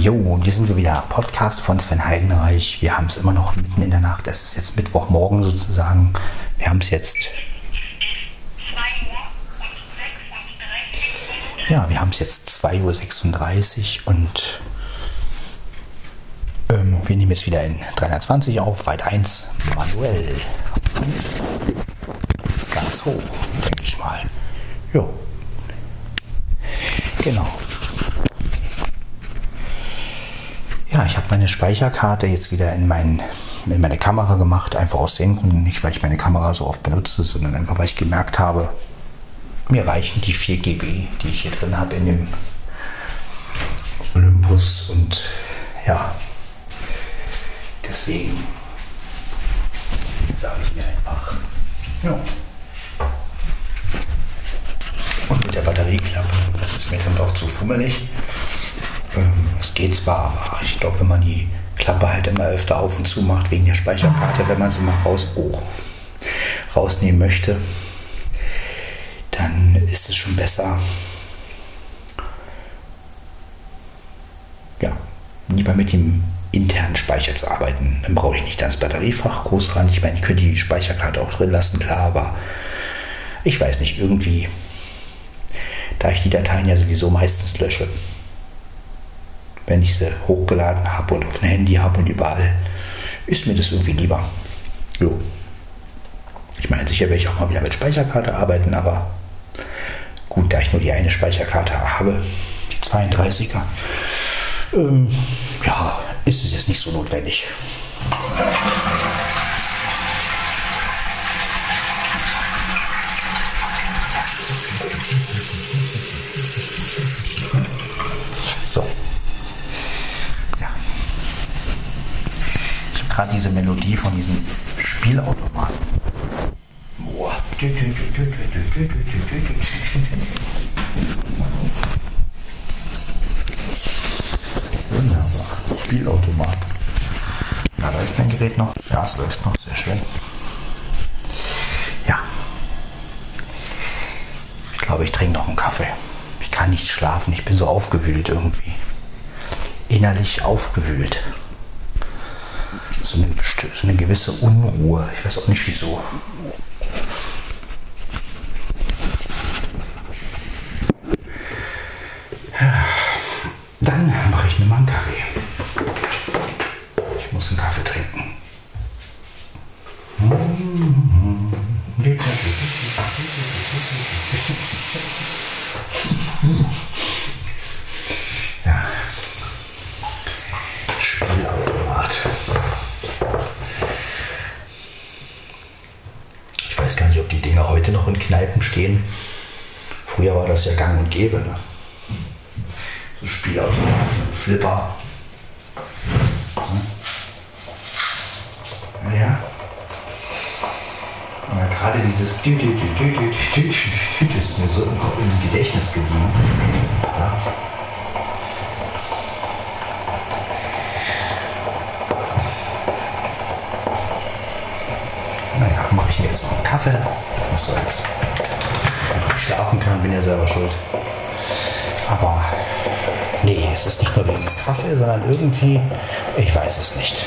Jo, hier sind wir wieder. Podcast von Sven Heidenreich. Wir haben es immer noch mitten in der Nacht. Es ist jetzt Mittwochmorgen sozusagen. Wir haben es jetzt. Ja, wir haben es jetzt 2.36 Uhr und ähm, wir nehmen jetzt wieder in 320 auf, weit 1, manuell. Und ganz hoch, denke ich mal. Jo. Genau. Ja, ich habe meine Speicherkarte jetzt wieder in, mein, in meine Kamera gemacht, einfach aus den Gründen, nicht weil ich meine Kamera so oft benutze, sondern einfach weil ich gemerkt habe, mir reichen die 4 GB, die ich hier drin habe in dem Olympus und ja, deswegen sage ich mir einfach, ja. Und mit der Batterieklappe, das ist mir dann doch zu fummelig. Es geht zwar, aber ich glaube, wenn man die Klappe halt immer öfter auf und zu macht wegen der Speicherkarte, wenn man sie mal raus, oh, rausnehmen möchte, dann ist es schon besser. Ja, lieber mit dem internen Speicher zu arbeiten. Dann brauche ich nicht das Batteriefach groß ran. Ich meine, ich könnte die Speicherkarte auch drin lassen, klar, aber ich weiß nicht, irgendwie, da ich die Dateien ja sowieso meistens lösche, wenn ich sie hochgeladen habe und auf dem Handy habe und überall, ist mir das irgendwie lieber. Jo. Ich meine, sicher werde ich auch mal wieder mit Speicherkarte arbeiten, aber gut, da ich nur die eine Speicherkarte habe, die 32er, ähm, ja, ist es jetzt nicht so notwendig. gerade diese Melodie von diesem Spielautomaten. Wunderbar. Spielautomat. Da läuft mein Gerät noch. Ja, es läuft noch. Sehr schön. Ja. Ich glaube, ich trinke noch einen Kaffee. Ich kann nicht schlafen. Ich bin so aufgewühlt irgendwie. Innerlich aufgewühlt so eine, so eine gewisse Unruhe. Ich weiß auch nicht wieso. Dann mache ich mir mal einen Kaffee. Ich muss einen Kaffee trinken. Kneipen stehen. Früher war das ja gang und gäbe. Ne? So Spielautomaten, Flipper. Ja. Aber gerade dieses das ist mir so im, Gedächtnis geblieben. Ja. Naja, mache ich mir jetzt noch einen Kaffee. Was soll's schlafen kann, bin ja selber schuld. Aber nee, es ist nicht nur wegen Kaffee, sondern irgendwie, ich weiß es nicht.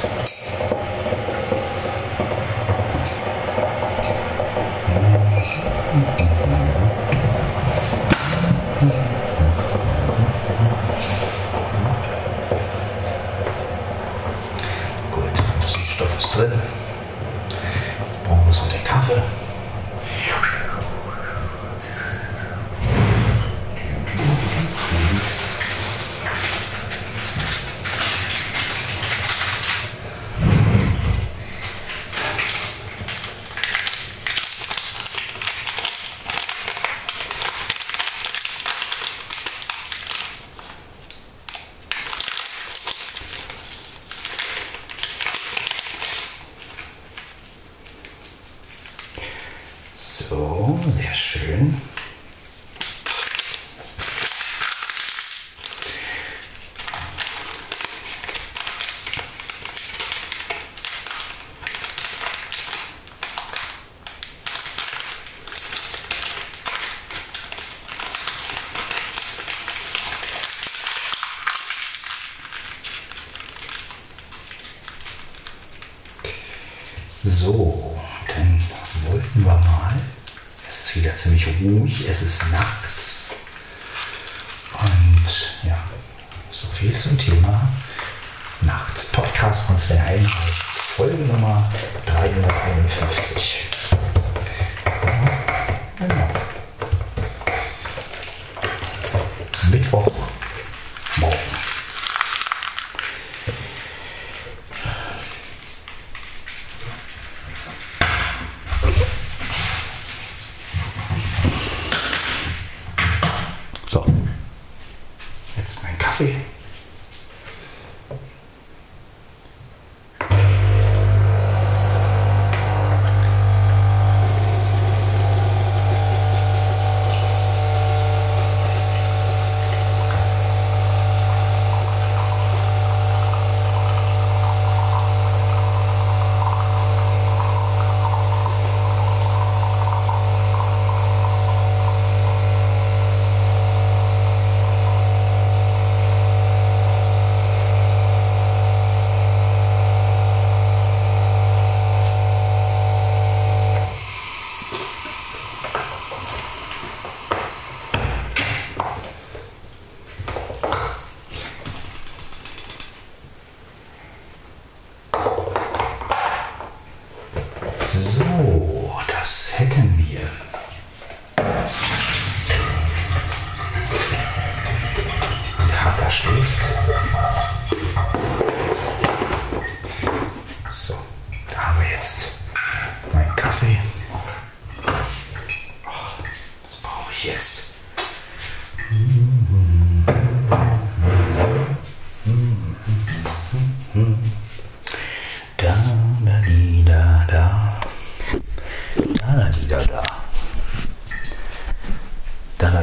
So, dann wollten wir mal. Es ist wieder ziemlich ruhig, es ist nachts. Und ja, so viel zum Thema Nachts Podcast von Sven Heidenreich, Folge Nummer 351.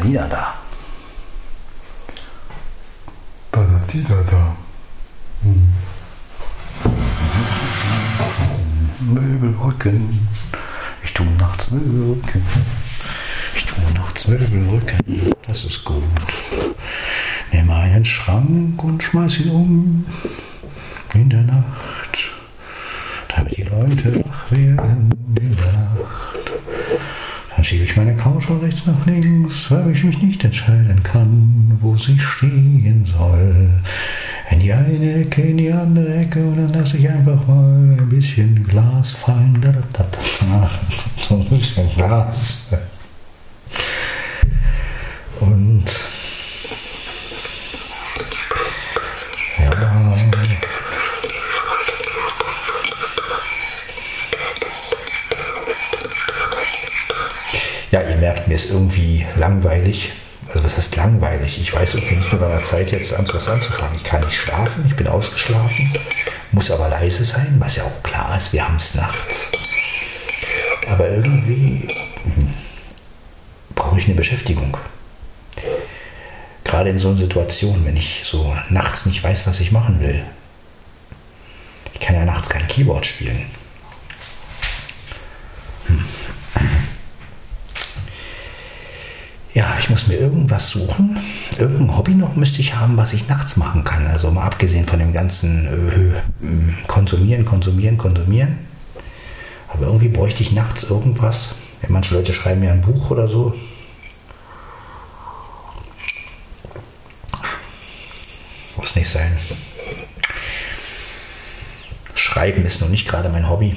Da, da, da, da. Da, da, da. Möbelrücken. Ich tu nachts Möbelrücken. Ich tu nachts Möbelrücken. Das ist gut. Nimm einen Schrank und schmeiß ihn um. In der Nacht. Damit die Leute wach werden. In der. Dann schiebe ich meine Couch von rechts nach links, weil ich mich nicht entscheiden kann, wo sie stehen soll. In die eine Ecke, in die andere Ecke und dann lasse ich einfach mal ein bisschen Glas fallen. Da, da, da, da. So ein bisschen Glas. Merkt, mir ist irgendwie langweilig. Also was ist langweilig? Ich weiß irgendwie nicht mit meiner Zeit jetzt was anzufangen. Ich kann nicht schlafen, ich bin ausgeschlafen, muss aber leise sein, was ja auch klar ist, wir haben es nachts. Aber irgendwie hm, brauche ich eine Beschäftigung. Gerade in so einer Situation, wenn ich so nachts nicht weiß, was ich machen will. Ich kann ja nachts kein Keyboard spielen. Ja, ich muss mir irgendwas suchen. Irgendein Hobby noch müsste ich haben, was ich nachts machen kann. Also mal abgesehen von dem ganzen äh, Konsumieren, Konsumieren, Konsumieren. Aber irgendwie bräuchte ich nachts irgendwas. Ja, manche Leute schreiben mir ein Buch oder so. Muss nicht sein. Schreiben ist noch nicht gerade mein Hobby.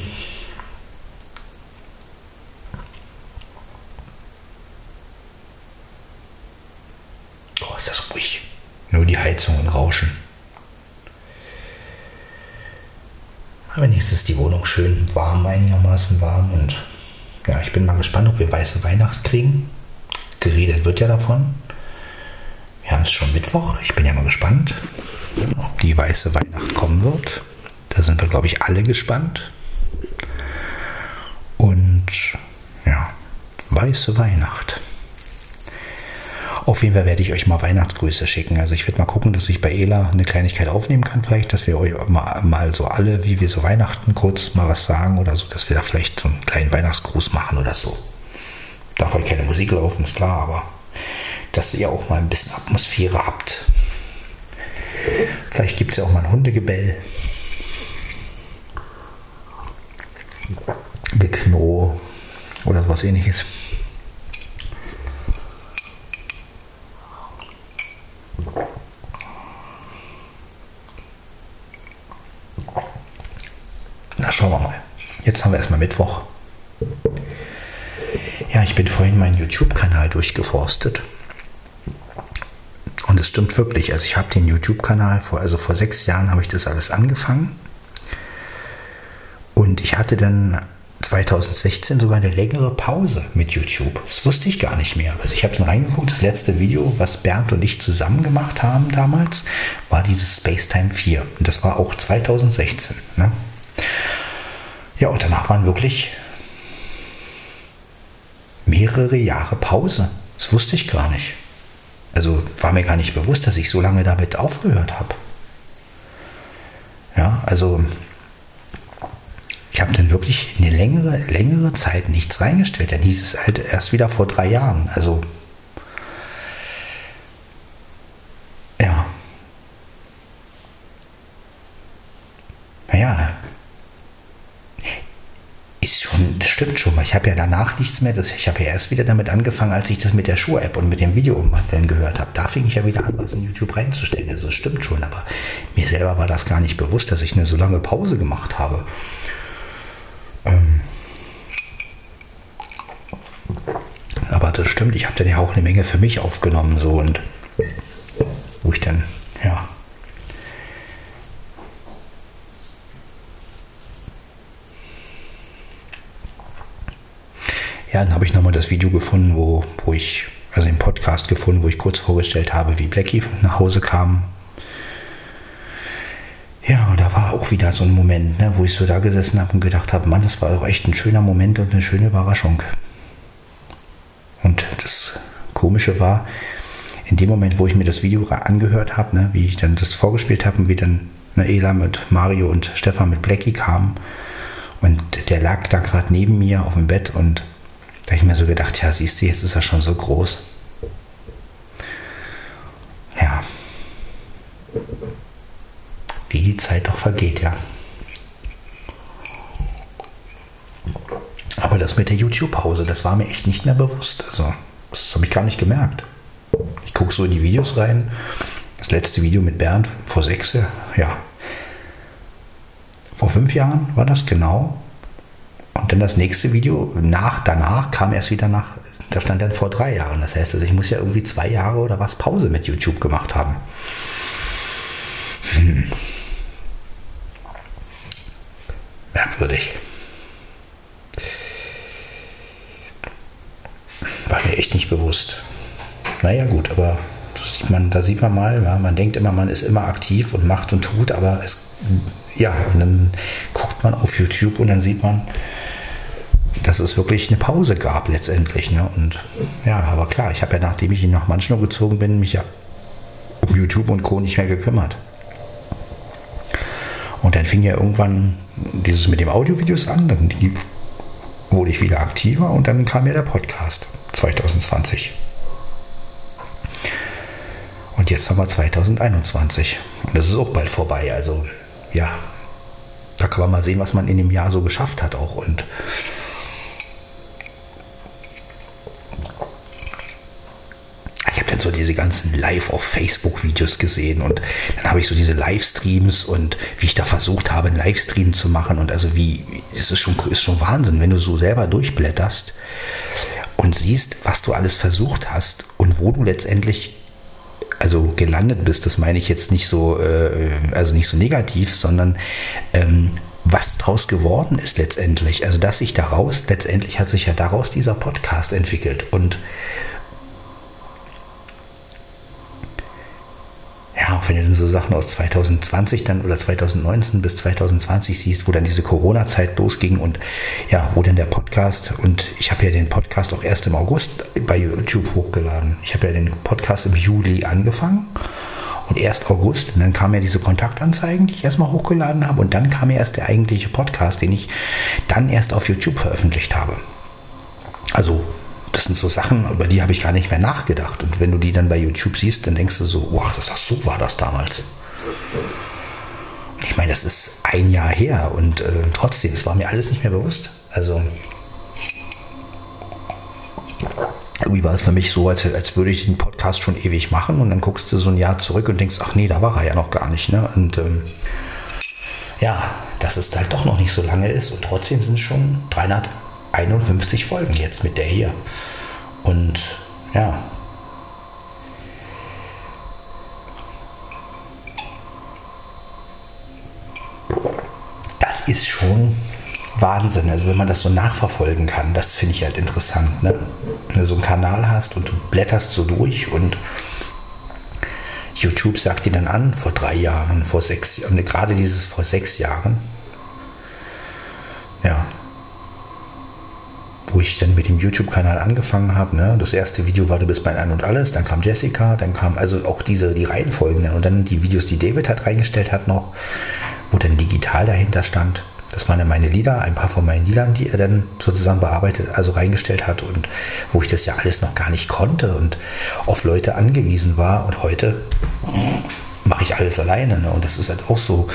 Oh, ist das ruhig. Nur die Heizungen rauschen. Aber wenigstens ist die Wohnung schön warm, einigermaßen warm. Und ja, ich bin mal gespannt, ob wir weiße Weihnacht kriegen. Geredet wird ja davon. Wir haben es schon Mittwoch. Ich bin ja mal gespannt, ob die weiße Weihnacht kommen wird. Da sind wir, glaube ich, alle gespannt. Und ja, weiße Weihnacht. Auf jeden Fall werde ich euch mal Weihnachtsgrüße schicken. Also ich werde mal gucken, dass ich bei Ela eine Kleinigkeit aufnehmen kann, vielleicht, dass wir euch mal, mal so alle, wie wir so Weihnachten kurz mal was sagen oder so, dass wir da vielleicht so einen kleinen Weihnachtsgruß machen oder so. Darf halt keine Musik laufen, ist klar, aber dass ihr auch mal ein bisschen Atmosphäre habt. Vielleicht gibt es ja auch mal ein Hundegebell. Gekno oder sowas ähnliches. Na, schauen wir mal. Jetzt haben wir erstmal Mittwoch. Ja, ich bin vorhin meinen YouTube-Kanal durchgeforstet. Und es stimmt wirklich. Also ich habe den YouTube-Kanal vor, also vor sechs Jahren habe ich das alles angefangen. Und ich hatte dann 2016 sogar eine längere Pause mit YouTube. Das wusste ich gar nicht mehr. Also ich habe dann reingeguckt, das letzte Video, was Bernd und ich zusammen gemacht haben damals, war dieses Spacetime 4. Und das war auch 2016. Ne? Ja, und danach waren wirklich mehrere Jahre Pause. Das wusste ich gar nicht. Also war mir gar nicht bewusst, dass ich so lange damit aufgehört habe. Ja, also ich habe dann wirklich eine längere, längere Zeit nichts reingestellt. Dann hieß es halt erst wieder vor drei Jahren. Also ja. Naja, ist schon, das stimmt schon mal. Ich habe ja danach nichts mehr. Das, ich habe ja erst wieder damit angefangen, als ich das mit der Schuh-App und mit dem Video umwandeln gehört habe. Da fing ich ja wieder an, was in YouTube reinzustellen. Also das stimmt schon, aber mir selber war das gar nicht bewusst, dass ich eine so lange Pause gemacht habe. Ähm aber das stimmt, ich habe dann ja auch eine Menge für mich aufgenommen, so und wo ich dann, ja. Ja, dann habe ich nochmal das Video gefunden, wo, wo ich, also den Podcast gefunden, wo ich kurz vorgestellt habe, wie Blackie nach Hause kam ja, und da war auch wieder so ein Moment, ne, wo ich so da gesessen habe und gedacht habe, Mann, das war doch echt ein schöner Moment und eine schöne Überraschung. Und das Komische war, in dem Moment, wo ich mir das Video angehört habe, ne, wie ich dann das vorgespielt habe und wie dann ne, Ela mit Mario und Stefan mit Blackie kamen und der lag da gerade neben mir auf dem Bett und da ich mir so gedacht, ja, siehst du, jetzt ist er schon so groß. Ja wie die Zeit doch vergeht, ja. Aber das mit der YouTube-Pause, das war mir echt nicht mehr bewusst. Also, das habe ich gar nicht gemerkt. Ich gucke so in die Videos rein. Das letzte Video mit Bernd vor sechs, ja. Vor fünf Jahren war das genau. Und dann das nächste Video nach, danach kam erst wieder nach, da stand dann vor drei Jahren. Das heißt, also ich muss ja irgendwie zwei Jahre oder was Pause mit YouTube gemacht haben. Hm. Merkwürdig. War mir echt nicht bewusst. Naja gut, aber sieht man, da sieht man mal, ja, man denkt immer, man ist immer aktiv und macht und tut, aber es, ja, und dann guckt man auf YouTube und dann sieht man, dass es wirklich eine Pause gab letztendlich. Ne? Und ja, aber klar, ich habe ja, nachdem ich nach Manschnow gezogen bin, mich ja um YouTube und Co. nicht mehr gekümmert. Und dann fing ja irgendwann dieses mit dem Audiovideos an, dann wurde ich wieder aktiver und dann kam ja der Podcast 2020. Und jetzt haben wir 2021 und das ist auch bald vorbei. Also ja, da kann man mal sehen, was man in dem Jahr so geschafft hat auch und diese ganzen Live auf Facebook Videos gesehen und dann habe ich so diese Livestreams und wie ich da versucht habe, einen Livestream zu machen und also wie, es ist schon, ist schon Wahnsinn, wenn du so selber durchblätterst und siehst, was du alles versucht hast und wo du letztendlich also gelandet bist, das meine ich jetzt nicht so, äh, also nicht so negativ, sondern ähm, was daraus geworden ist letztendlich. Also dass sich daraus, letztendlich hat sich ja daraus dieser Podcast entwickelt. Und ja, wenn du so Sachen aus 2020 dann oder 2019 bis 2020 siehst, wo dann diese Corona-Zeit losging und ja, wo dann der Podcast und ich habe ja den Podcast auch erst im August bei YouTube hochgeladen. Ich habe ja den Podcast im Juli angefangen und erst August und dann kamen ja diese Kontaktanzeigen, die ich erstmal hochgeladen habe und dann kam ja erst der eigentliche Podcast, den ich dann erst auf YouTube veröffentlicht habe. Also das sind so Sachen, über die habe ich gar nicht mehr nachgedacht. Und wenn du die dann bei YouTube siehst, dann denkst du so, wow, das, so war das damals. ich meine, das ist ein Jahr her und äh, trotzdem, es war mir alles nicht mehr bewusst. Also irgendwie war es für mich so, als, als würde ich den Podcast schon ewig machen und dann guckst du so ein Jahr zurück und denkst, ach nee, da war er ja noch gar nicht. Ne? Und ähm, ja, dass es halt doch noch nicht so lange ist und trotzdem sind es schon 351 Folgen jetzt mit der hier. Und ja. Das ist schon Wahnsinn. Also wenn man das so nachverfolgen kann, das finde ich halt interessant. Ne? Wenn du so einen Kanal hast und du blätterst so durch und YouTube sagt dir dann an, vor drei Jahren, vor sechs Jahren, gerade dieses vor sechs Jahren, ja, wo ich dann mit dem YouTube-Kanal angefangen habe. Ne? Das erste Video war Du bist mein Ein und Alles, dann kam Jessica, dann kam also auch diese, die Reihenfolgen und dann die Videos, die David hat reingestellt hat noch, wo dann digital dahinter stand. Das waren dann meine Lieder, ein paar von meinen Liedern, die er dann sozusagen bearbeitet, also reingestellt hat und wo ich das ja alles noch gar nicht konnte und auf Leute angewiesen war. Und heute mache ich alles alleine. Ne? Und das ist halt auch so.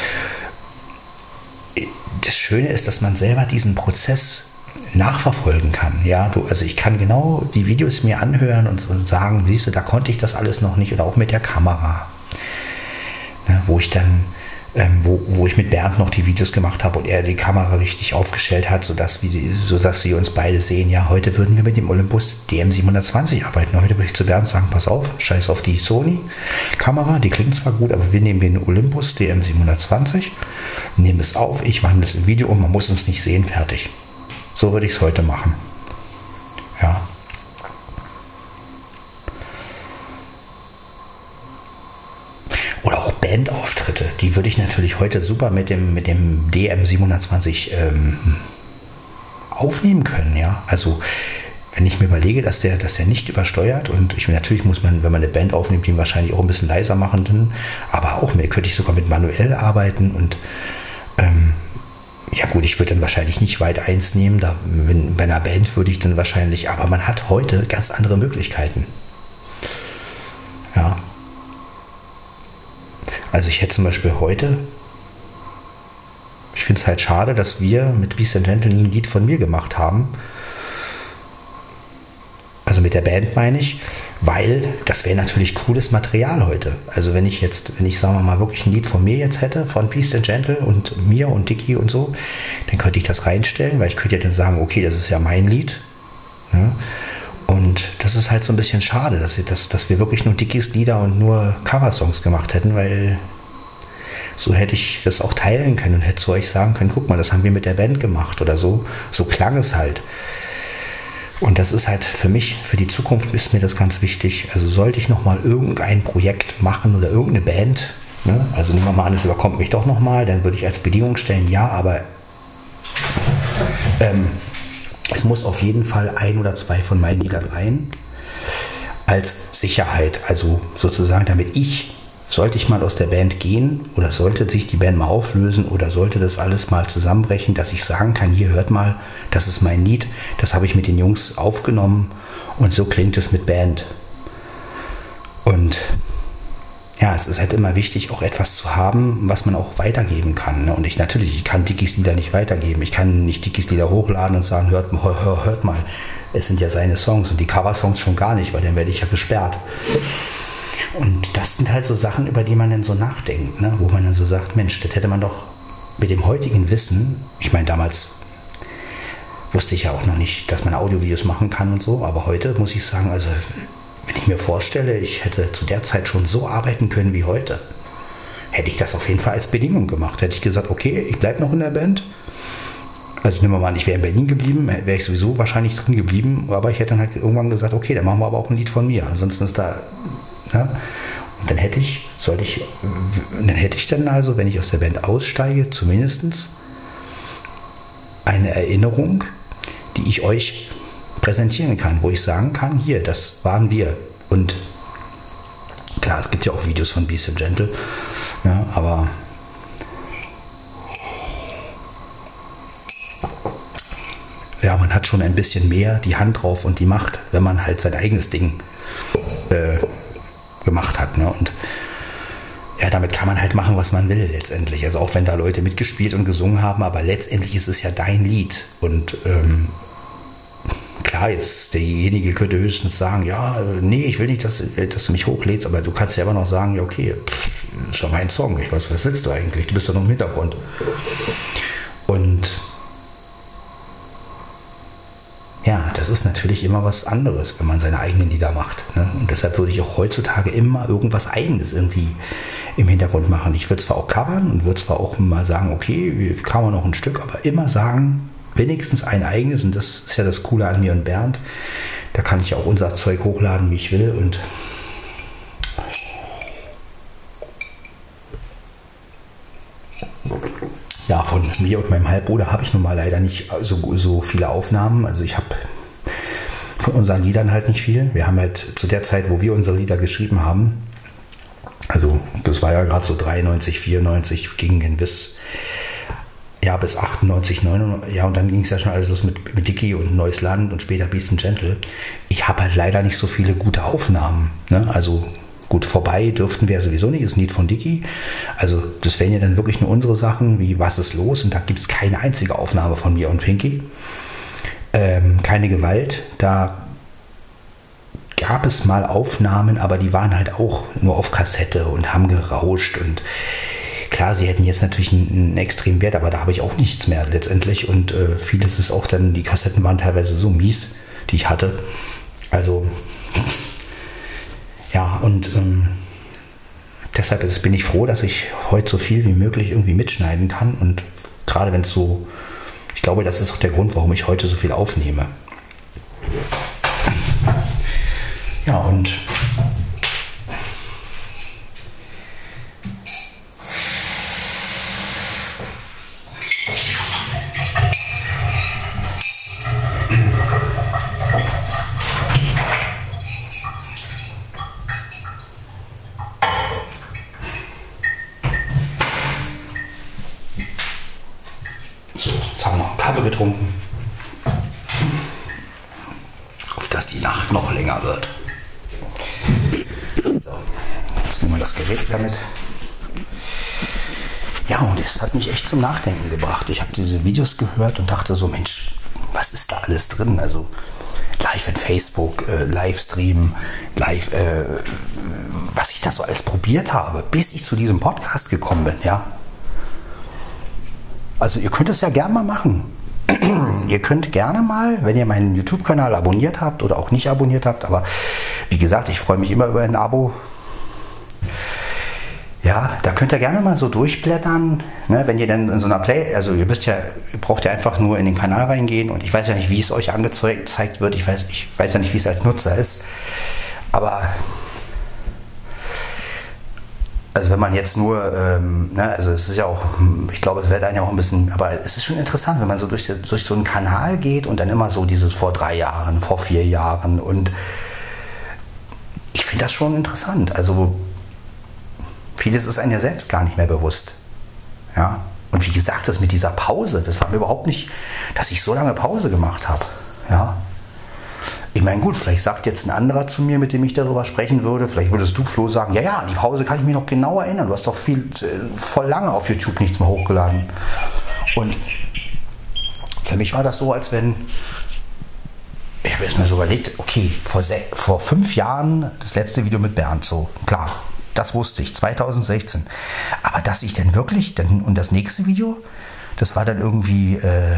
Das Schöne ist, dass man selber diesen Prozess nachverfolgen kann. Ja, du, also ich kann genau die Videos mir anhören und, und sagen, siehst du, da konnte ich das alles noch nicht oder auch mit der Kamera. Ne, wo ich dann ähm, wo, wo ich mit Bernd noch die Videos gemacht habe und er die Kamera richtig aufgestellt hat, sodass, wir, sodass sie uns beide sehen. Ja, heute würden wir mit dem Olympus DM720 arbeiten. Heute würde ich zu Bernd sagen, pass auf, scheiß auf die Sony-Kamera, die klingt zwar gut, aber wir nehmen den Olympus DM720, nehmen es auf, ich wandle es im Video um, man muss uns nicht sehen, fertig. So würde ich es heute machen. Ja. Bandauftritte, die würde ich natürlich heute super mit dem, mit dem DM720 ähm, aufnehmen können, ja. Also wenn ich mir überlege, dass der, dass der nicht übersteuert und ich natürlich muss man, wenn man eine Band aufnimmt, ihn wahrscheinlich auch ein bisschen leiser machen, aber auch mehr könnte ich sogar mit manuell arbeiten und ähm, ja gut, ich würde dann wahrscheinlich nicht weit eins nehmen, da, wenn, bei einer Band würde ich dann wahrscheinlich, aber man hat heute ganz andere Möglichkeiten. Ja, also ich hätte zum Beispiel heute, ich finde es halt schade, dass wir mit Beast and nie ein Lied von mir gemacht haben. Also mit der Band meine ich, weil das wäre natürlich cooles Material heute. Also wenn ich jetzt, wenn ich sagen wir mal wirklich ein Lied von mir jetzt hätte, von Beast and Gentle und mir und Dicky und so, dann könnte ich das reinstellen, weil ich könnte ja dann sagen, okay, das ist ja mein Lied. Ne? Und das ist halt so ein bisschen schade, dass, dass, dass wir wirklich nur Dickies Lieder und nur Coversongs gemacht hätten, weil so hätte ich das auch teilen können und hätte zu euch sagen können, guck mal, das haben wir mit der Band gemacht oder so. So klang es halt. Und das ist halt für mich, für die Zukunft ist mir das ganz wichtig. Also sollte ich nochmal irgendein Projekt machen oder irgendeine Band, ne? also nehmen wir mal an, es überkommt mich doch nochmal, dann würde ich als Bedingung stellen, ja, aber ähm, es muss auf jeden Fall ein oder zwei von meinen Liedern rein. Als Sicherheit, also sozusagen, damit ich, sollte ich mal aus der Band gehen oder sollte sich die Band mal auflösen oder sollte das alles mal zusammenbrechen, dass ich sagen kann, hier hört mal, das ist mein Lied, das habe ich mit den Jungs aufgenommen und so klingt es mit Band. Und ja, es ist halt immer wichtig, auch etwas zu haben, was man auch weitergeben kann. Ne? Und ich natürlich, ich kann Dickies Lieder nicht weitergeben. Ich kann nicht Dickies Lieder hochladen und sagen, hört, hör, hört mal, es sind ja seine Songs und die Cover-Songs schon gar nicht, weil dann werde ich ja gesperrt. Und das sind halt so Sachen, über die man dann so nachdenkt, ne? wo man dann so sagt, Mensch, das hätte man doch mit dem heutigen Wissen, ich meine damals wusste ich ja auch noch nicht, dass man Audiovideos machen kann und so, aber heute muss ich sagen, also wenn ich mir vorstelle, ich hätte zu der Zeit schon so arbeiten können wie heute, hätte ich das auf jeden Fall als Bedingung gemacht. Hätte ich gesagt, okay, ich bleibe noch in der Band. Also nehmen wir mal an, ich wäre in Berlin geblieben, wäre ich sowieso wahrscheinlich drin geblieben, aber ich hätte dann halt irgendwann gesagt, okay, dann machen wir aber auch ein Lied von mir. Ansonsten ist da. Ja, und dann hätte ich, sollte ich, dann hätte ich dann also, wenn ich aus der Band aussteige, zumindest eine Erinnerung, die ich euch präsentieren kann, wo ich sagen kann, hier, das waren wir. Und klar, es gibt ja auch Videos von Beast and Gentle, ja, aber ja, man hat schon ein bisschen mehr die Hand drauf und die Macht, wenn man halt sein eigenes Ding äh, gemacht hat. Ne? Und ja, damit kann man halt machen, was man will letztendlich. Also auch wenn da Leute mitgespielt und gesungen haben, aber letztendlich ist es ja dein Lied. Und ähm, klar, jetzt derjenige könnte höchstens sagen, ja, äh, nee, ich will nicht, dass, äh, dass du mich hochlädst, aber du kannst ja immer noch sagen, ja, okay, pff, ist doch mein Song. Ich weiß, was willst du eigentlich? Du bist doch noch im Hintergrund. Und ja, das ist natürlich immer was anderes, wenn man seine eigenen Lieder macht. Ne? Und deshalb würde ich auch heutzutage immer irgendwas Eigenes irgendwie im Hintergrund machen. Ich würde zwar auch covern und würde zwar auch mal sagen, okay, wir covern noch ein Stück, aber immer sagen, wenigstens ein eigenes. Und das ist ja das Coole an mir und Bernd. Da kann ich auch unser Zeug hochladen, wie ich will. Und ja, von mir und meinem Halbbruder habe ich nun mal leider nicht so, so viele Aufnahmen. Also ich habe von unseren Liedern halt nicht viel. Wir haben halt zu der Zeit, wo wir unsere Lieder geschrieben haben, also das war ja gerade so 93, 94, ging bis, ja, bis 98, 99, ja, und dann ging es ja schon alles los mit, mit Dicky und Neues Land und später Beast and Gentle. Ich habe halt leider nicht so viele gute Aufnahmen. Ne? Also Gut, vorbei dürften wir sowieso nicht, ist Lied von Dicky. Also das wären ja dann wirklich nur unsere Sachen, wie Was ist los? Und da gibt es keine einzige Aufnahme von mir und Pinky. Ähm, keine Gewalt. Da gab es mal Aufnahmen, aber die waren halt auch nur auf Kassette und haben gerauscht. Und klar, sie hätten jetzt natürlich einen, einen extremen Wert, aber da habe ich auch nichts mehr letztendlich. Und äh, vieles ist auch dann, die Kassetten waren teilweise so mies, die ich hatte. Also ja, und ähm, deshalb ist, bin ich froh, dass ich heute so viel wie möglich irgendwie mitschneiden kann. Und gerade wenn es so, ich glaube, das ist auch der Grund, warum ich heute so viel aufnehme. Ja, und getrunken. Auf dass die Nacht noch länger wird. So, jetzt nehmen wir das Gerät wieder mit. Ja, und es hat mich echt zum Nachdenken gebracht. Ich habe diese Videos gehört und dachte so, Mensch, was ist da alles drin? Also live in Facebook, äh, Livestream, live, äh, was ich da so alles probiert habe, bis ich zu diesem Podcast gekommen bin, ja. Also ihr könnt es ja gerne mal machen. ihr könnt gerne mal, wenn ihr meinen YouTube-Kanal abonniert habt oder auch nicht abonniert habt, aber wie gesagt, ich freue mich immer über ein Abo. Ja, da könnt ihr gerne mal so durchblättern, ne, wenn ihr dann in so einer Play, also ihr müsst ja, ihr braucht ja einfach nur in den Kanal reingehen und ich weiß ja nicht, wie es euch angezeigt wird, ich weiß, ich weiß ja nicht, wie es als Nutzer ist, aber also wenn man jetzt nur, ähm, ne, also es ist ja auch, ich glaube, es wird dann ja auch ein bisschen, aber es ist schon interessant, wenn man so durch, durch so einen Kanal geht und dann immer so dieses vor drei Jahren, vor vier Jahren und ich finde das schon interessant. Also vieles ist einem ja selbst gar nicht mehr bewusst. Ja. Und wie gesagt, das mit dieser Pause, das war mir überhaupt nicht, dass ich so lange Pause gemacht habe. Ja. Ich meine, gut, vielleicht sagt jetzt ein anderer zu mir, mit dem ich darüber sprechen würde, vielleicht würdest du, Flo, sagen, ja, ja, die Pause kann ich mich noch genau erinnern. Du hast doch viel, äh, voll lange auf YouTube nichts mehr hochgeladen. Und für mich war das so, als wenn, ich habe erst mal so überlegt, okay, vor, vor fünf Jahren das letzte Video mit Bernd, so, klar, das wusste ich, 2016. Aber dass ich dann wirklich, dann, und das nächste Video, das war dann irgendwie äh,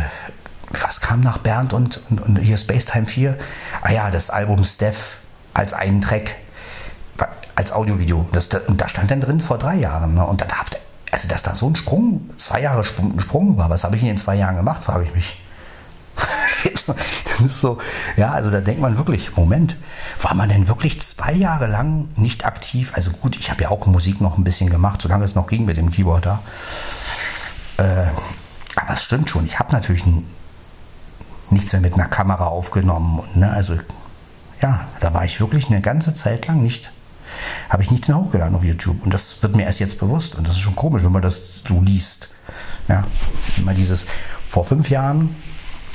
was kam nach Bernd und, und, und hier Spacetime 4? Ah ja, das Album Steph als einen Track, als Audiovideo. Das, das, und da stand dann drin vor drei Jahren. Ne? Und da habt also dass da so ein Sprung, zwei Jahre Sprung, Sprung war, was habe ich in den zwei Jahren gemacht, frage ich mich. Das ist so, ja, also da denkt man wirklich, Moment, war man denn wirklich zwei Jahre lang nicht aktiv? Also gut, ich habe ja auch Musik noch ein bisschen gemacht, solange es noch ging mit dem Keyboard da. Äh, aber es stimmt schon, ich habe natürlich nichts mehr mit einer Kamera aufgenommen. Ne, also ja, da war ich wirklich eine ganze Zeit lang nicht, habe ich nichts mehr hochgeladen auf YouTube. Und das wird mir erst jetzt bewusst. Und das ist schon komisch, wenn man das so liest. Ja, immer dieses vor fünf Jahren,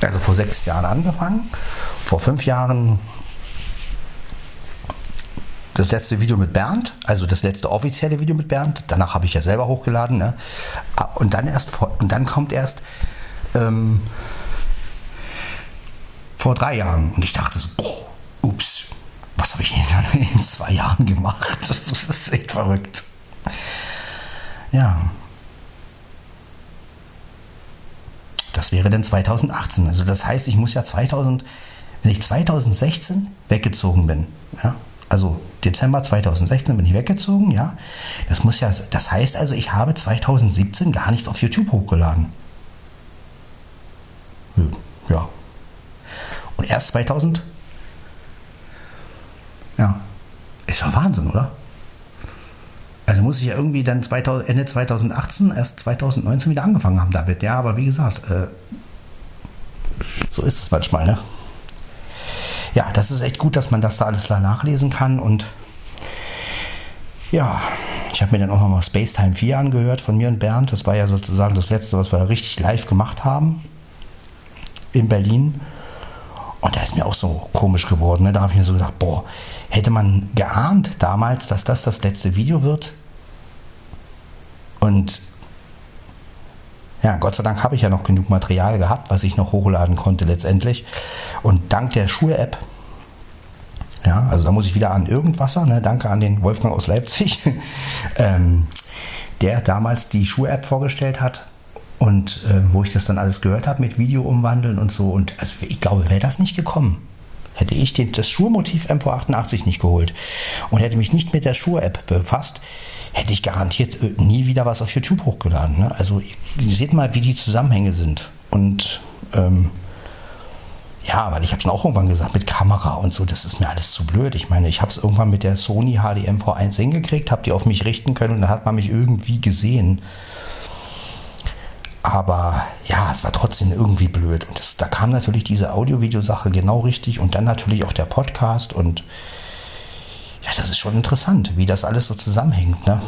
also vor sechs Jahren angefangen, vor fünf Jahren das letzte Video mit Bernd, also das letzte offizielle Video mit Bernd. Danach habe ich ja selber hochgeladen. Ne? Ah, und dann erst und dann kommt erst ähm, vor drei Jahren. Und ich dachte so, boah, ups, was habe ich in zwei Jahren gemacht? Das ist echt verrückt. Ja. Wäre dann 2018. Also das heißt, ich muss ja 2000, wenn ich 2016 weggezogen bin, ja, also Dezember 2016 bin ich weggezogen, ja. Das muss ja, das heißt also, ich habe 2017 gar nichts auf YouTube hochgeladen. Ja. Und erst 2000? Ja. Ist doch Wahnsinn, oder? Also muss ich ja irgendwie dann 2000, Ende 2018, erst 2019 wieder angefangen haben damit. Ja, aber wie gesagt, äh, so ist es manchmal, ne? Ja, das ist echt gut, dass man das da alles nachlesen kann und ja, ich habe mir dann auch nochmal Space Time 4 angehört von mir und Bernd. Das war ja sozusagen das letzte, was wir richtig live gemacht haben in Berlin. Und da ist mir auch so komisch geworden. Ne? Da habe ich mir so gedacht, boah, hätte man geahnt damals, dass das das letzte Video wird? Und ja, Gott sei Dank habe ich ja noch genug Material gehabt, was ich noch hochladen konnte letztendlich. Und dank der Schuhe-App, ja, also da muss ich wieder an Irgendwasser, ne? danke an den Wolfgang aus Leipzig, ähm, der damals die Schuhe-App vorgestellt hat und äh, wo ich das dann alles gehört habe mit Video umwandeln und so. Und also ich glaube, wäre das nicht gekommen, hätte ich den, das Schuhmotiv M488 nicht geholt und hätte mich nicht mit der Schuh-App befasst, hätte ich garantiert äh, nie wieder was auf YouTube hochgeladen. Ne? Also ihr seht mal, wie die Zusammenhänge sind. Und ähm, ja, weil ich habe es auch irgendwann gesagt, mit Kamera und so, das ist mir alles zu blöd. Ich meine, ich habe es irgendwann mit der Sony HDM V1 hingekriegt, habe die auf mich richten können und dann hat man mich irgendwie gesehen. Aber ja, es war trotzdem irgendwie blöd. Und das, da kam natürlich diese Audio-Video-Sache genau richtig und dann natürlich auch der Podcast. Und ja, das ist schon interessant, wie das alles so zusammenhängt. Ne?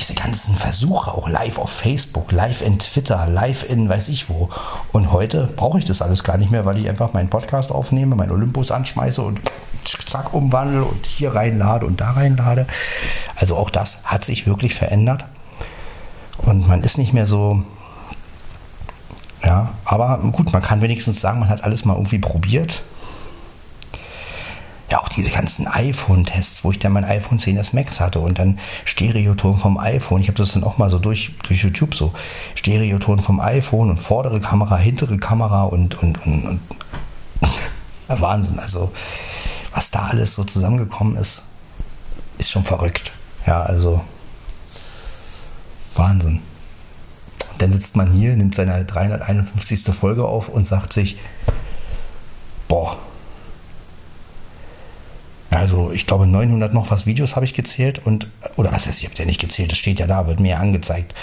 Diese ganzen Versuche, auch live auf Facebook, live in Twitter, live in weiß ich wo. Und heute brauche ich das alles gar nicht mehr, weil ich einfach meinen Podcast aufnehme, meinen Olympus anschmeiße und zack umwandle und hier reinlade und da reinlade. Also auch das hat sich wirklich verändert. Und man ist nicht mehr so. Ja, aber gut, man kann wenigstens sagen, man hat alles mal irgendwie probiert. Ja, auch diese ganzen iPhone-Tests, wo ich dann mein iPhone 10s Max hatte und dann Stereoton vom iPhone. Ich habe das dann auch mal so durch, durch YouTube so. Stereoton vom iPhone und vordere Kamera, hintere Kamera und, und, und, und Wahnsinn. Also, was da alles so zusammengekommen ist, ist schon verrückt. Ja, also Wahnsinn. Dann sitzt man hier, nimmt seine 351. Folge auf und sagt sich, boah, also ich glaube 900 noch was Videos habe ich gezählt und, oder was heißt, ich habe ja nicht gezählt, das steht ja da, wird mir angezeigt.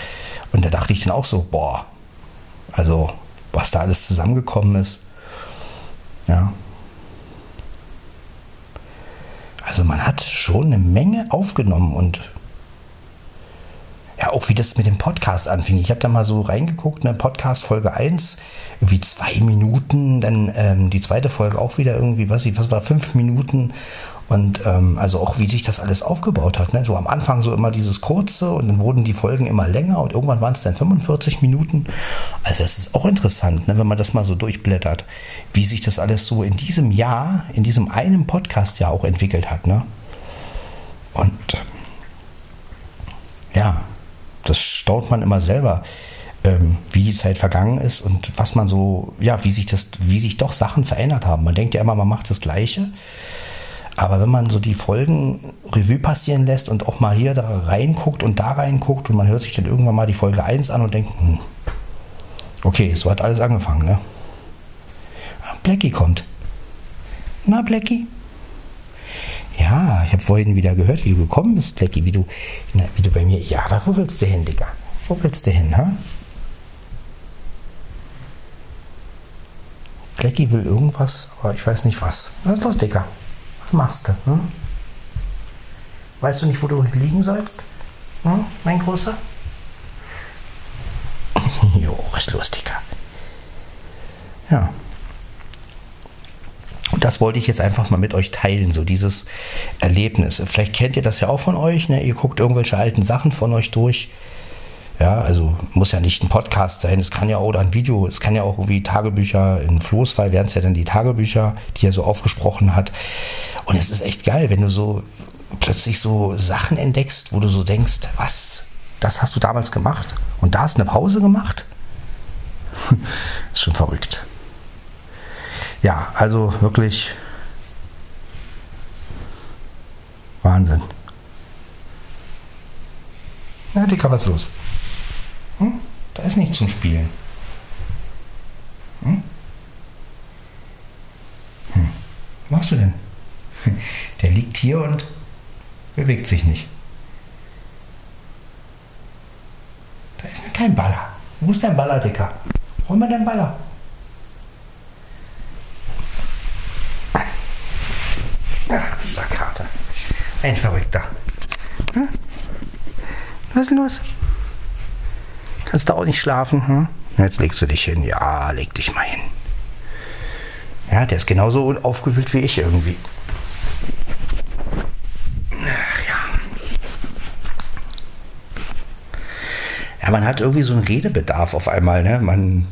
Und da dachte ich dann auch so, boah, also was da alles zusammengekommen ist, ja. Also man hat schon eine Menge aufgenommen und ja, auch wie das mit dem Podcast anfing. Ich habe da mal so reingeguckt, eine Podcast Folge 1, irgendwie zwei Minuten, dann ähm, die zweite Folge auch wieder irgendwie, was ich, was war, fünf Minuten. Und ähm, also auch wie sich das alles aufgebaut hat. Ne? So am Anfang so immer dieses kurze und dann wurden die Folgen immer länger und irgendwann waren es dann 45 Minuten. Also es ist auch interessant, ne? wenn man das mal so durchblättert, wie sich das alles so in diesem Jahr, in diesem einen Podcast ja auch entwickelt hat. Ne? Und ja, das staunt man immer selber, ähm, wie die Zeit vergangen ist und was man so, ja, wie sich das, wie sich doch Sachen verändert haben. Man denkt ja immer, man macht das Gleiche. Aber wenn man so die Folgen Revue passieren lässt und auch mal hier da reinguckt und da reinguckt und man hört sich dann irgendwann mal die Folge 1 an und denkt, hm, okay, so hat alles angefangen, ne? Ah, Blackie kommt. Na, Blackie? Ja, ich habe vorhin wieder gehört, wie du gekommen bist, Blackie, wie du, na, wie du bei mir. Ja, aber wo willst du hin, Digga? Wo willst du hin, ha? Blackie will irgendwas, aber ich weiß nicht was. Was ist los, Digga? Was machst du? Hm? Weißt du nicht, wo du liegen sollst? Hm, mein Großer? jo, was ist los, Digga? Ja. Und das wollte ich jetzt einfach mal mit euch teilen, so dieses Erlebnis. Vielleicht kennt ihr das ja auch von euch, ne? Ihr guckt irgendwelche alten Sachen von euch durch. Ja, also muss ja nicht ein Podcast sein, es kann ja auch oder ein Video, es kann ja auch irgendwie Tagebücher, in Flo's Fall wären es ja dann die Tagebücher, die er so aufgesprochen hat. Und es ist echt geil, wenn du so plötzlich so Sachen entdeckst, wo du so denkst, was, das hast du damals gemacht und da hast du eine Pause gemacht? ist schon verrückt. Ja, also wirklich Wahnsinn. Na, Dicker, was los? Hm? Da ist nichts zum Spielen. Hm? Hm. Was machst du denn? Der liegt hier und bewegt sich nicht. Da ist kein Baller. Wo ist dein Baller, Dicker? Hol mal deinen Baller. Dieser Kater. Ein Verrückter. Hm? Was ist denn los? Kannst du auch nicht schlafen? Hm? Jetzt legst du dich hin. Ja, leg dich mal hin. Ja, der ist genauso aufgewühlt wie ich irgendwie. Ach ja. Ja, man hat irgendwie so einen Redebedarf auf einmal, ne? Man.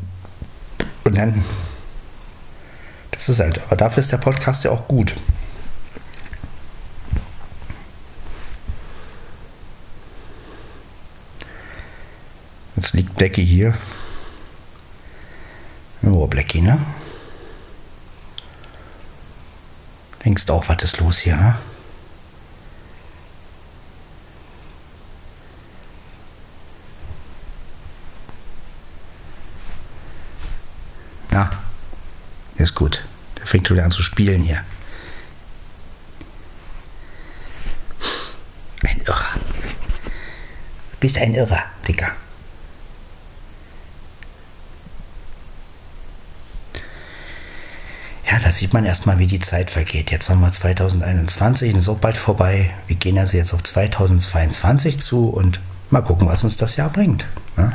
Und dann. Das ist halt. Aber dafür ist der Podcast ja auch gut. Blackie hier. Oh, Blackie, ne? Denkst auch, was ist los hier, ne? Na, ist gut. Der fängt schon wieder an zu spielen hier. Ein Irrer. Du bist ein Irrer, Dicker. Da sieht man erstmal, wie die Zeit vergeht. Jetzt haben wir 2021, ist auch bald vorbei. Wir gehen also jetzt auf 2022 zu und mal gucken, was uns das Jahr bringt. Ja?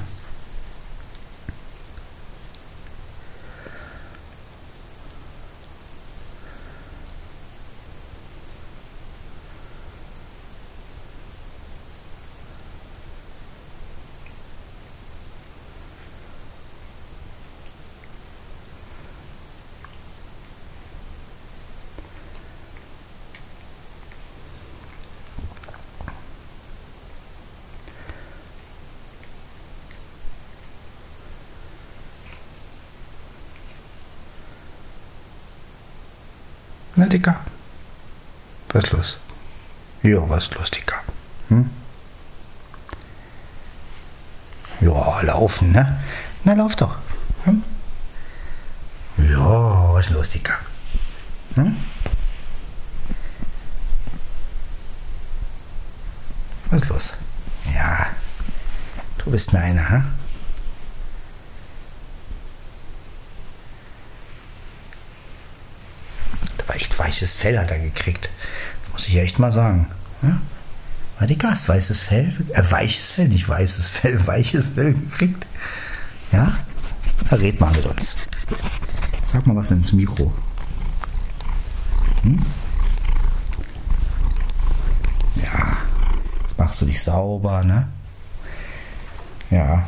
Na, Dicker? Was ist los? Ja, was ist los, Dicker? Hm? Ja, laufen, ne? Na, lauf doch. Hm? Ja, was ist los, Dicker? Hm? Was ist los? Ja, du bist mir einer, hm? Weiches Fell hat er gekriegt. Muss ich echt mal sagen. Ja? War die Gast, weißes Fell, äh, weiches Fell, nicht weißes Fell, weiches Fell gekriegt. Ja? Na, red mal mit uns. Sag mal was ins Mikro. Hm? Ja, jetzt machst du dich sauber, ne? Ja.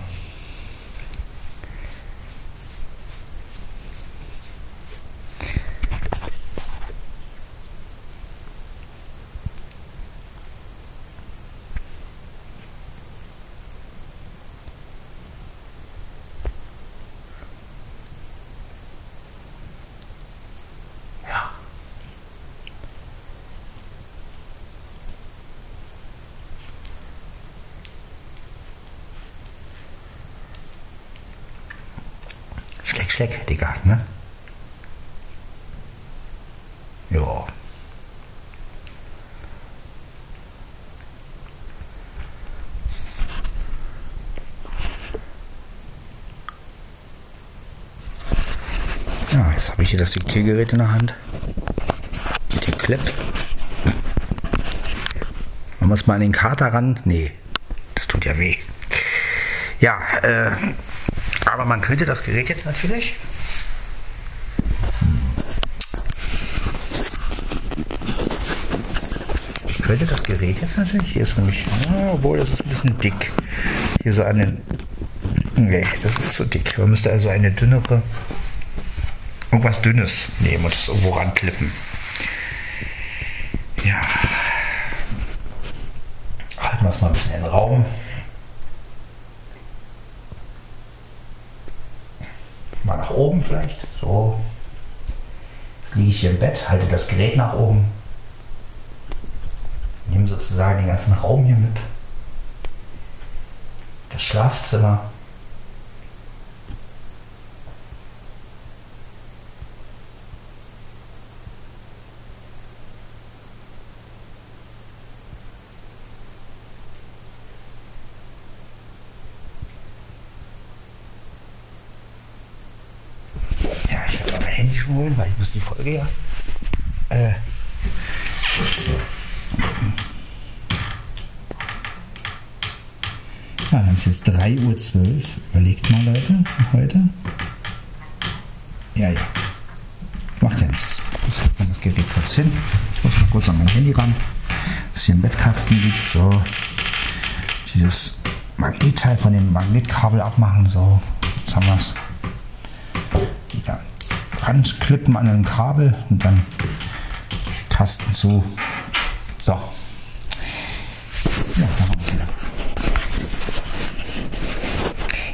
Schleck, Digga, ne? Ja. Ja, jetzt habe ich hier das Diktiergerät in der Hand. Mit dem. Machen wir es mal an den Kater ran. Nee, das tut ja weh. Ja, äh, aber man könnte das Gerät jetzt natürlich Ich könnte das Gerät jetzt natürlich, hier ist nämlich, ah, obwohl das ist ein bisschen dick, hier so eine, nee, das ist zu dick, man müsste also eine dünnere, irgendwas Dünnes nehmen und das irgendwo ranklippen. Ja, halten wir es mal ein bisschen in den Raum. Oben vielleicht. So. Jetzt liege ich hier im Bett, halte das Gerät nach oben. Nehme sozusagen den ganzen Raum hier mit. Das Schlafzimmer. Ja, ich werde mein Handy schon holen, ja. Äh. Ja, dann ist jetzt 3.12 Uhr. Überlegt mal, Leute, heute. Ja, ja. Macht ja nichts. Ich das Gerät kurz hin. Ich muss mal kurz an mein Handy ran, das hier im Bettkasten liegt. So. Dieses Magnetteil von dem Magnetkabel abmachen. So. Jetzt haben wir es. Wieder ranklippen an einem Kabel und dann Kasten zu. So. Ja, da.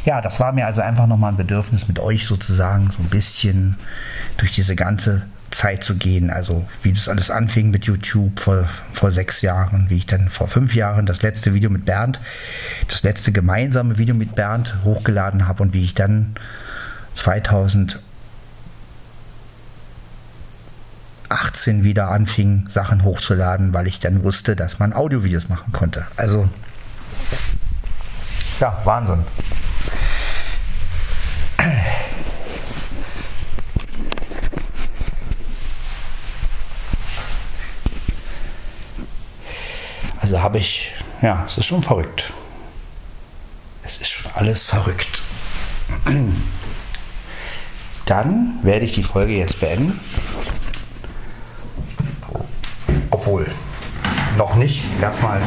Ja, das war mir also einfach nochmal ein Bedürfnis, mit euch sozusagen so ein bisschen durch diese ganze Zeit zu gehen. Also wie das alles anfing mit YouTube vor, vor sechs Jahren, wie ich dann vor fünf Jahren das letzte Video mit Bernd, das letzte gemeinsame Video mit Bernd hochgeladen habe und wie ich dann 2018 wieder anfing, Sachen hochzuladen, weil ich dann wusste, dass man Audiovideos machen konnte. Also ja, Wahnsinn. Also habe ich, ja, es ist schon verrückt. Es ist schon alles verrückt. Dann werde ich die Folge jetzt beenden. Obwohl, noch nicht. Erstmal.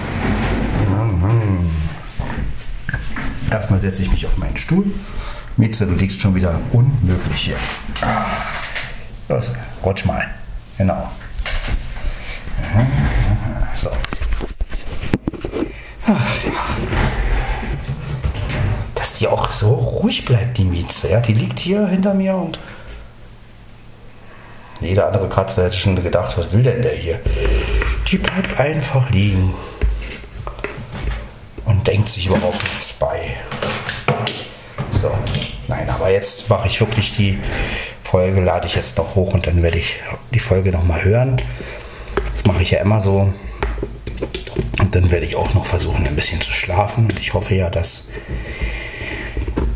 Erstmal setze ich mich auf meinen Stuhl. Mieze, du liegst schon wieder unmöglich hier. Los, rutsch mal. Genau. So. Ach ja. Dass die auch so ruhig bleibt, die Mieze. Ja, die liegt hier hinter mir und jeder andere Katze hätte schon gedacht, was will denn der hier? Die bleibt einfach liegen und denkt sich überhaupt nichts bei. So, nein, aber jetzt mache ich wirklich die Folge, lade ich jetzt noch hoch und dann werde ich die Folge nochmal hören. Das mache ich ja immer so. Und dann werde ich auch noch versuchen, ein bisschen zu schlafen. Und ich hoffe ja, dass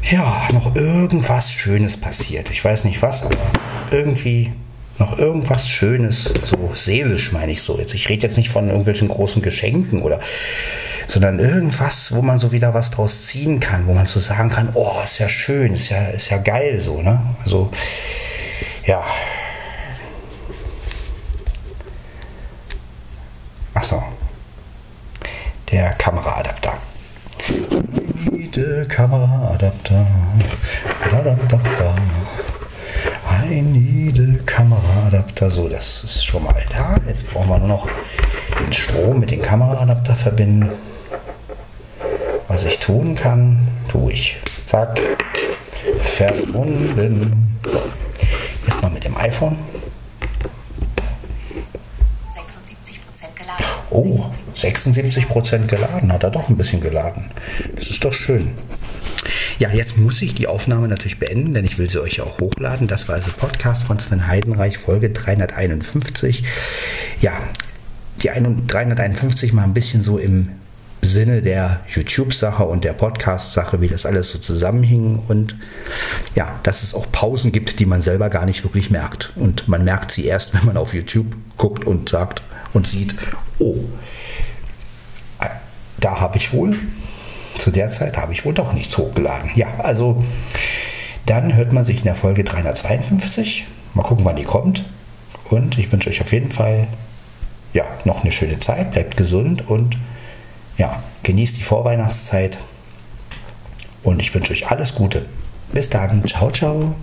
ja noch irgendwas Schönes passiert. Ich weiß nicht was, aber irgendwie noch irgendwas Schönes, so seelisch meine ich so. Jetzt, ich rede jetzt nicht von irgendwelchen großen Geschenken oder sondern irgendwas, wo man so wieder was draus ziehen kann, wo man so sagen kann, oh, ist ja schön, ist ja, ist ja geil so, ne? Also, ja. Ach so. Der Kameraadapter. Der Kameraadapter. Da, da, da, da. Kameraadapter. So, das ist schon mal da. Jetzt brauchen wir nur noch den Strom mit dem Kameraadapter verbinden. Was ich tun kann, tue ich. Zack. Verbunden. So. Jetzt mal mit dem iPhone. 76% geladen. Oh, 76% geladen. Hat er doch ein bisschen geladen. Das ist doch schön. Ja, jetzt muss ich die Aufnahme natürlich beenden, denn ich will sie euch auch hochladen. Das war also Podcast von Sven Heidenreich, Folge 351. Ja, die 351 mal ein bisschen so im Sinne der YouTube-Sache und der Podcast-Sache, wie das alles so zusammenhing und ja, dass es auch Pausen gibt, die man selber gar nicht wirklich merkt. Und man merkt sie erst, wenn man auf YouTube guckt und sagt und sieht, oh, da habe ich wohl, zu der Zeit habe ich wohl doch nichts hochgeladen. Ja, also dann hört man sich in der Folge 352. Mal gucken, wann die kommt. Und ich wünsche euch auf jeden Fall ja, noch eine schöne Zeit, bleibt gesund und ja, genießt die Vorweihnachtszeit. Und ich wünsche euch alles Gute. Bis dann. Ciao, ciao.